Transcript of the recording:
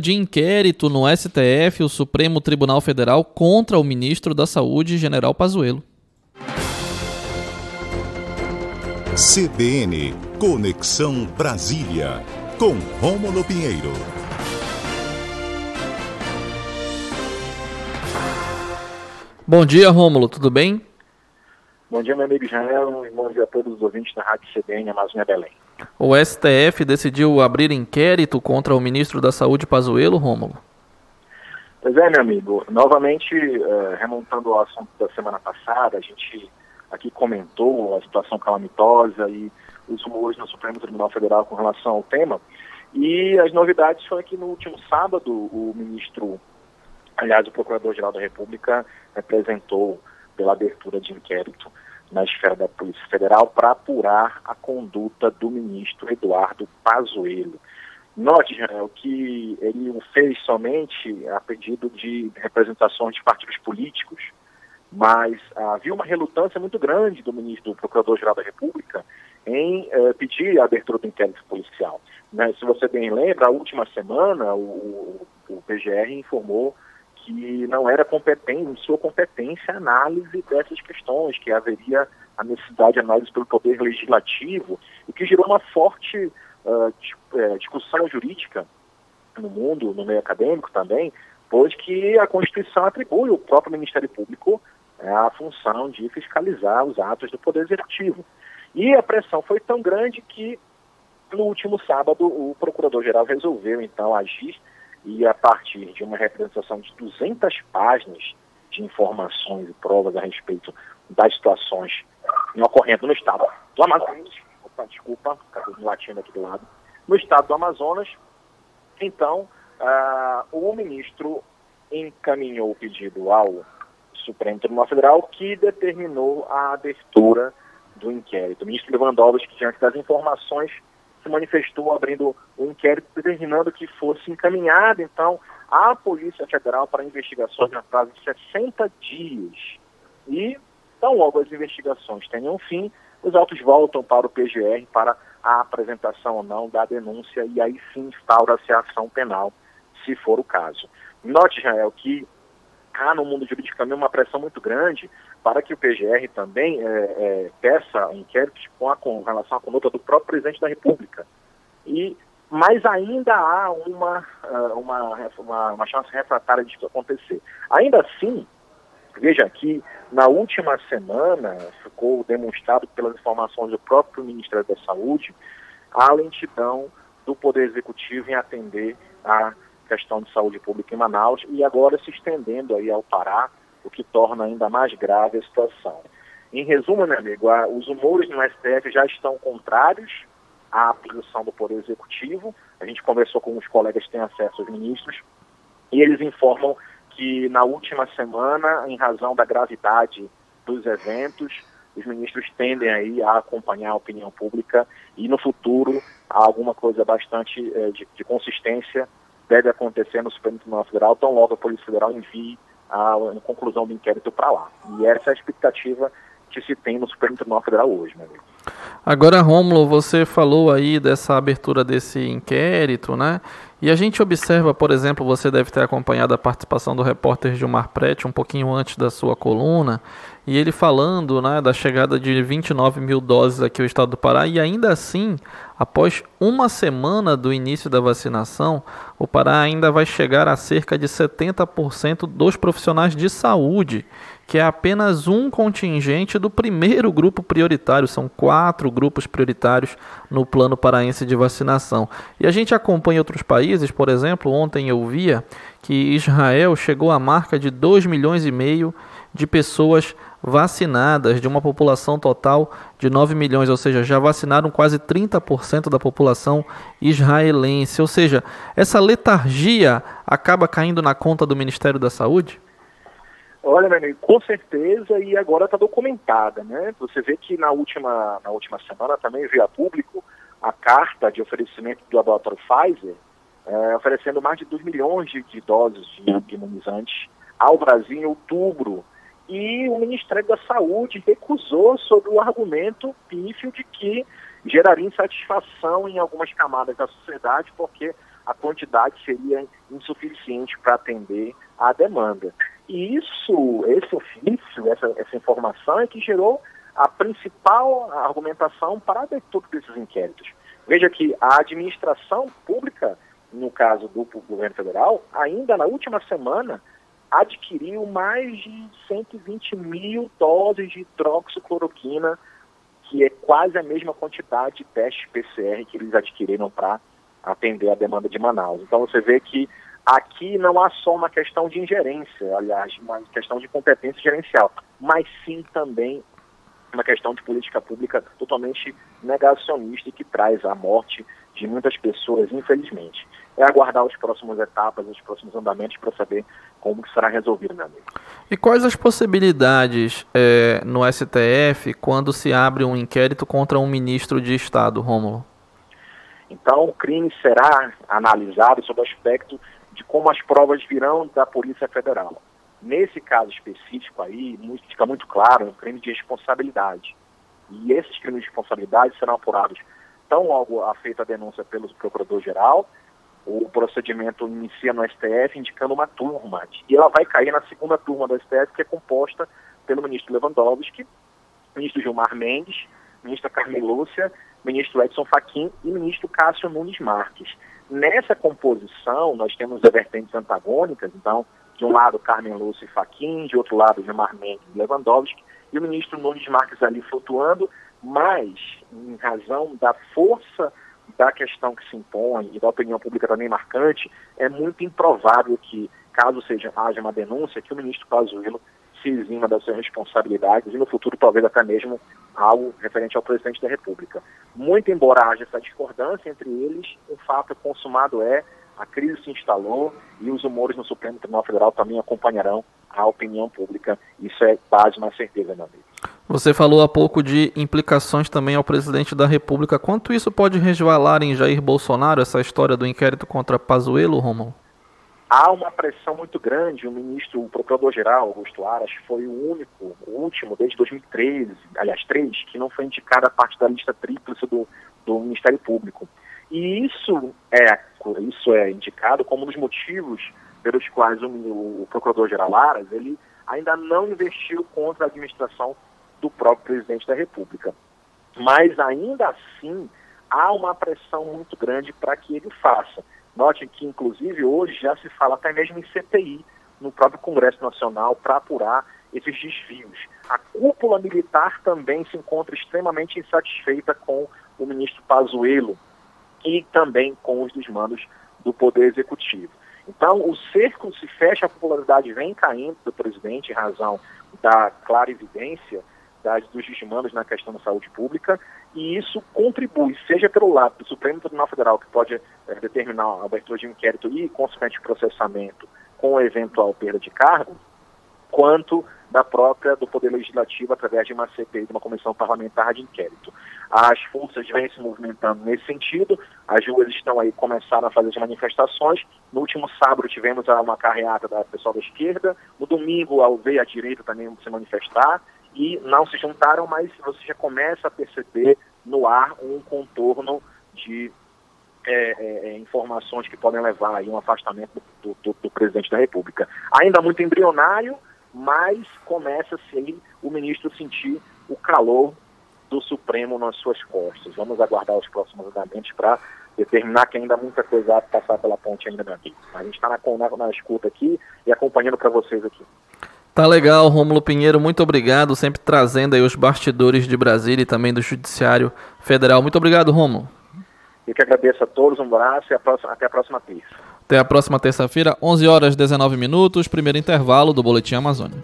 de inquérito no STF, o Supremo Tribunal Federal, contra o ministro da Saúde, General Pazuello. CBN Conexão Brasília, com Rômulo Pinheiro. Bom dia, Rômulo, tudo bem? Bom dia, meu amigo Israel, e bom dia a todos os ouvintes da Rádio CBN Amazônia Belém. O STF decidiu abrir inquérito contra o ministro da Saúde, Pazuello, Rômulo? Pois é, meu amigo. Novamente, uh, remontando ao assunto da semana passada, a gente aqui comentou a situação calamitosa e os rumores no Supremo Tribunal Federal com relação ao tema. E as novidades foi que no último sábado o ministro, aliás, o Procurador-Geral da República representou pela abertura de inquérito na esfera da Polícia Federal para apurar a conduta do ministro Eduardo Pazuello. Note, Israel, que ele o fez somente a pedido de representações de partidos políticos, mas havia uma relutância muito grande do ministro, do Procurador-Geral da República, em eh, pedir a abertura do inquérito policial. Né? Se você bem lembra, a última semana o, o PGR informou que não era competente, em sua competência, a análise dessas questões, que haveria a necessidade de análise pelo Poder Legislativo, e que gerou uma forte uh, discussão jurídica no mundo, no meio acadêmico também, pois que a Constituição atribui ao próprio Ministério Público é, a função de fiscalizar os atos do Poder Executivo. E a pressão foi tão grande que, no último sábado, o Procurador-Geral resolveu, então, agir e a partir de uma representação de 200 páginas de informações e provas a respeito das situações ocorrendo no estado do Amazonas, opa, desculpa, acabei latindo aqui do lado, no estado do Amazonas, então uh, o ministro encaminhou o pedido ao Supremo Tribunal Federal que determinou a abertura do inquérito. O ministro Lewandowski, diante das informações se manifestou abrindo um inquérito determinando que fosse encaminhado, então, à Polícia Federal para investigações na prazo de 60 dias. E, tão logo as investigações tenham fim, os autos voltam para o PGR para a apresentação ou não da denúncia e aí sim instaura-se a ação penal, se for o caso. Note, Israel, que há no mundo jurídico também uma pressão muito grande para que o PGR também é, é, peça inquéritos com, a, com relação à conduta do próprio presidente da República. E, mas ainda há uma, ah, uma, uma, uma chance refratária disso acontecer. Ainda assim, veja que na última semana ficou demonstrado pelas informações do próprio Ministério da Saúde a lentidão do Poder Executivo em atender a questão de saúde pública em Manaus e agora se estendendo aí ao Pará, o que torna ainda mais grave a situação. Em resumo, meu amigo, os humores no STF já estão contrários à posição do Poder Executivo. A gente conversou com os colegas que têm acesso aos ministros e eles informam que na última semana, em razão da gravidade dos eventos, os ministros tendem aí a acompanhar a opinião pública e no futuro há alguma coisa bastante eh, de, de consistência deve acontecer no Supremo Tribunal Federal, tão logo a Polícia Federal envie a, a conclusão do inquérito para lá. E essa é a expectativa que se tem no Supremo Tribunal Federal hoje, meu amigo. Agora, Rômulo, você falou aí dessa abertura desse inquérito, né? E a gente observa, por exemplo, você deve ter acompanhado a participação do repórter Gilmar Prete um pouquinho antes da sua coluna, e ele falando né, da chegada de 29 mil doses aqui ao estado do Pará, e ainda assim, após uma semana do início da vacinação, o Pará ainda vai chegar a cerca de 70% dos profissionais de saúde que é apenas um contingente do primeiro grupo prioritário, são quatro grupos prioritários no plano paraense de vacinação. E a gente acompanha outros países, por exemplo, ontem eu via que Israel chegou à marca de 2 milhões e meio de pessoas vacinadas, de uma população total de 9 milhões, ou seja, já vacinaram quase 30% da população israelense. Ou seja, essa letargia acaba caindo na conta do Ministério da Saúde? Olha, meu amigo, com certeza, e agora está documentada, né? Você vê que na última, na última semana também veio a público a carta de oferecimento do laboratório Pfizer, é, oferecendo mais de 2 milhões de, de doses de imunizantes ao Brasil em outubro. E o Ministério da Saúde recusou sob o argumento pífio de que geraria insatisfação em algumas camadas da sociedade, porque a quantidade seria insuficiente para atender à demanda. E isso, esse ofício, essa, essa informação é que gerou a principal argumentação para a abertura desses inquéritos. Veja que a administração pública, no caso do governo federal, ainda na última semana adquiriu mais de 120 mil doses de hidroxicloroquina, que é quase a mesma quantidade de testes PCR que eles adquiriram para atender a demanda de Manaus. Então você vê que aqui não há só uma questão de ingerência, aliás, uma questão de competência gerencial, mas sim também uma questão de política pública totalmente negacionista e que traz a morte de muitas pessoas, infelizmente. É aguardar as próximas etapas, os próximos andamentos para saber como que será resolvido, meu amigo. E quais as possibilidades é, no STF quando se abre um inquérito contra um ministro de Estado, Rômulo? Então, o crime será analisado sob o aspecto de como as provas virão da Polícia Federal. Nesse caso específico aí, fica muito claro, é um crime de responsabilidade. E esses crimes de responsabilidade serão apurados tão logo feita a denúncia pelo procurador-geral, o procedimento inicia no STF indicando uma turma, e ela vai cair na segunda turma do STF, que é composta pelo ministro Lewandowski, ministro Gilmar Mendes, ministra Carmen Lúcia, ministro Edson Fachin e ministro Cássio Nunes Marques. Nessa composição, nós temos vertentes antagônicas, então, de um lado Carmen Lúcia e Fachin, de outro lado Gilmar Mendes e Lewandowski, e o ministro Nunes Marques ali flutuando, mas, em razão da força da questão que se impõe e da opinião pública também marcante, é muito improvável que, caso seja, haja uma denúncia, que o ministro Pazuello se exima das suas responsabilidades e no futuro talvez até mesmo algo referente ao presidente da República. Muito embora haja essa discordância entre eles, o fato consumado é a crise se instalou e os humores no Supremo Tribunal Federal também acompanharão a opinião pública. Isso é base na certeza, meu amigo. Você falou há pouco de implicações também ao presidente da República. Quanto isso pode resvalar em Jair Bolsonaro, essa história do inquérito contra Pazuello, Romulo? Há uma pressão muito grande. O ministro, o procurador-geral, Augusto Aras, foi o único, o último, desde 2013, aliás, três, que não foi indicado a parte da lista tríplice do, do Ministério Público. E isso é, isso é indicado como um dos motivos pelos quais o, o procurador-geral Aras, ele ainda não investiu contra a administração do próprio presidente da República. Mas ainda assim, há uma pressão muito grande para que ele faça. Note que, inclusive, hoje já se fala até mesmo em CPI no próprio Congresso Nacional para apurar esses desvios. A cúpula militar também se encontra extremamente insatisfeita com o ministro Pazuello e também com os desmandos do Poder Executivo. Então, o cerco se fecha, a popularidade vem caindo do presidente em razão da clara evidência das, dos desmandos na questão da saúde pública, e isso contribui, seja pelo lado do Supremo Tribunal Federal, que pode é, determinar a abertura de um inquérito e, consequente, processamento com eventual perda de cargo, quanto da própria do Poder Legislativo através de uma CPI, de uma comissão parlamentar de inquérito. As forças vêm se movimentando nesse sentido, as ruas estão aí, começaram a fazer as manifestações. No último sábado tivemos uma carreata da pessoal da esquerda, no domingo ao ver a direita também se manifestar, e não se juntaram, mas você já começa a perceber no ar um contorno de é, é, é informações que podem levar a um afastamento do, do, do presidente da República. Ainda muito embrionário, mas começa-se aí o ministro sentir o calor do Supremo nas suas costas. Vamos aguardar os próximos andamentos para determinar que ainda há muita coisa a passar pela ponte ainda, meu. A gente está na, na, na escuta aqui e acompanhando para vocês aqui. Tá legal, Rômulo Pinheiro, muito obrigado, sempre trazendo aí os bastidores de Brasília e também do Judiciário Federal. Muito obrigado, Rômulo. Eu que agradeço a todos, um abraço e a próxima, até a próxima terça. Até a próxima terça-feira, 11 horas 19 minutos, primeiro intervalo do Boletim Amazônia.